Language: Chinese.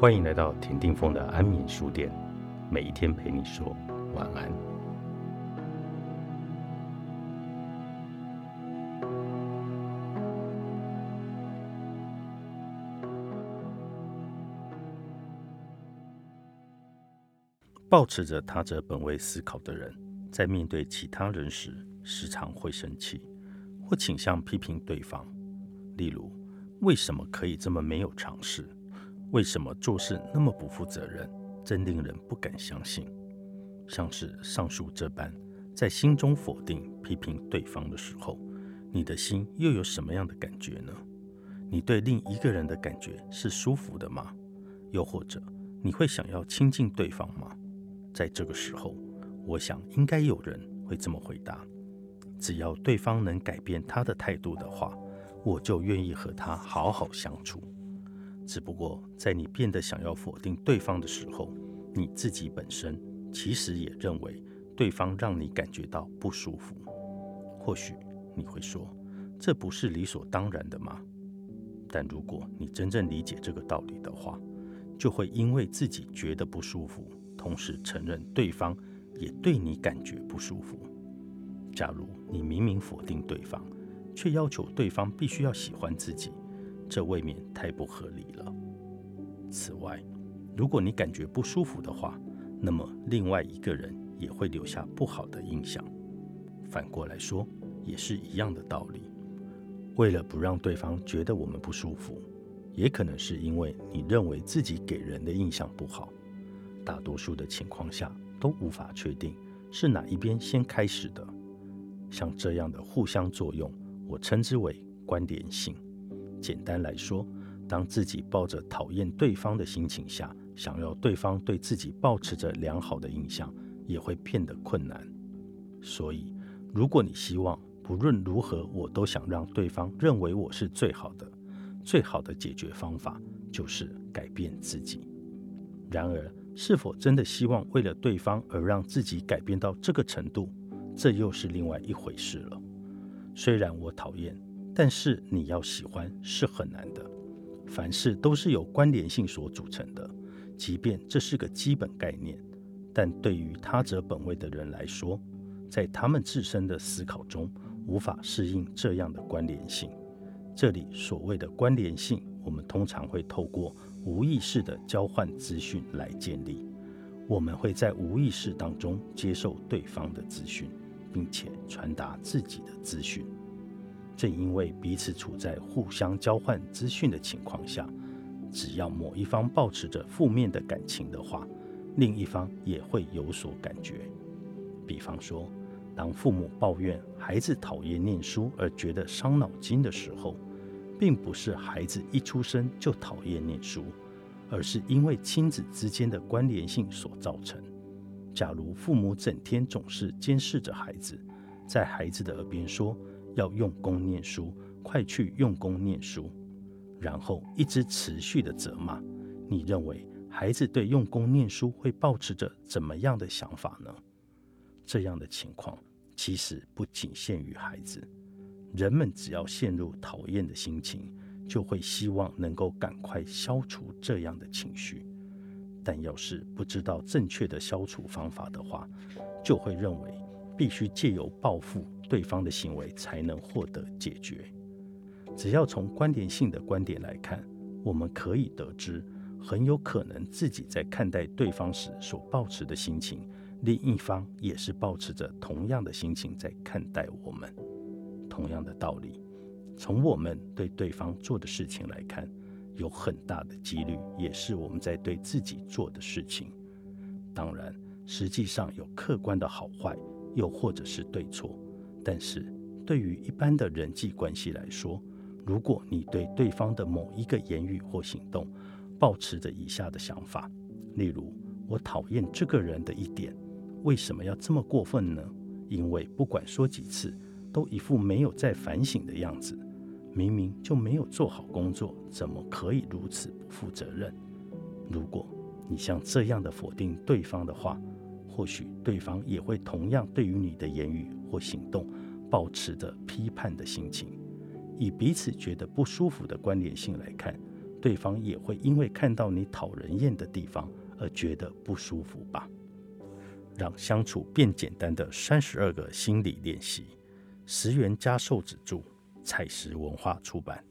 欢迎来到田定峰的安眠书店，每一天陪你说晚安。保持着他者本位思考的人，在面对其他人时，时常会生气，或倾向批评对方。例如，为什么可以这么没有常识？为什么做事那么不负责任？真令人不敢相信。像是上述这般，在心中否定、批评对方的时候，你的心又有什么样的感觉呢？你对另一个人的感觉是舒服的吗？又或者，你会想要亲近对方吗？在这个时候，我想应该有人会这么回答：只要对方能改变他的态度的话，我就愿意和他好好相处。只不过，在你变得想要否定对方的时候，你自己本身其实也认为对方让你感觉到不舒服。或许你会说，这不是理所当然的吗？但如果你真正理解这个道理的话，就会因为自己觉得不舒服。同时承认对方也对你感觉不舒服。假如你明明否定对方，却要求对方必须要喜欢自己，这未免太不合理了。此外，如果你感觉不舒服的话，那么另外一个人也会留下不好的印象。反过来说，也是一样的道理。为了不让对方觉得我们不舒服，也可能是因为你认为自己给人的印象不好。大多数的情况下都无法确定是哪一边先开始的。像这样的互相作用，我称之为关联性。简单来说，当自己抱着讨厌对方的心情下，想要对方对自己保持着良好的印象，也会变得困难。所以，如果你希望不论如何我都想让对方认为我是最好的，最好的解决方法就是改变自己。然而，是否真的希望为了对方而让自己改变到这个程度，这又是另外一回事了。虽然我讨厌，但是你要喜欢是很难的。凡事都是由关联性所组成的，即便这是个基本概念，但对于他者本位的人来说，在他们自身的思考中无法适应这样的关联性。这里所谓的关联性，我们通常会透过。无意识的交换资讯来建立，我们会在无意识当中接受对方的资讯，并且传达自己的资讯。正因为彼此处在互相交换资讯的情况下，只要某一方保持着负面的感情的话，另一方也会有所感觉。比方说，当父母抱怨孩子讨厌念书而觉得伤脑筋的时候。并不是孩子一出生就讨厌念书，而是因为亲子之间的关联性所造成。假如父母整天总是监视着孩子，在孩子的耳边说要用功念书，快去用功念书，然后一直持续的责骂，你认为孩子对用功念书会保持着怎么样的想法呢？这样的情况其实不仅限于孩子。人们只要陷入讨厌的心情，就会希望能够赶快消除这样的情绪。但要是不知道正确的消除方法的话，就会认为必须借由报复对方的行为才能获得解决。只要从关联性的观点来看，我们可以得知，很有可能自己在看待对方时所保持的心情，另一方也是保持着同样的心情在看待我们。同样的道理，从我们对对方做的事情来看，有很大的几率也是我们在对自己做的事情。当然，实际上有客观的好坏，又或者是对错。但是对于一般的人际关系来说，如果你对对方的某一个言语或行动，保持着以下的想法，例如我讨厌这个人的一点，为什么要这么过分呢？因为不管说几次。都一副没有在反省的样子，明明就没有做好工作，怎么可以如此不负责任？如果你像这样的否定对方的话，或许对方也会同样对于你的言语或行动，保持着批判的心情。以彼此觉得不舒服的关联性来看，对方也会因为看到你讨人厌的地方而觉得不舒服吧。让相处变简单的三十二个心理练习，十元加售纸助，彩石文化出版。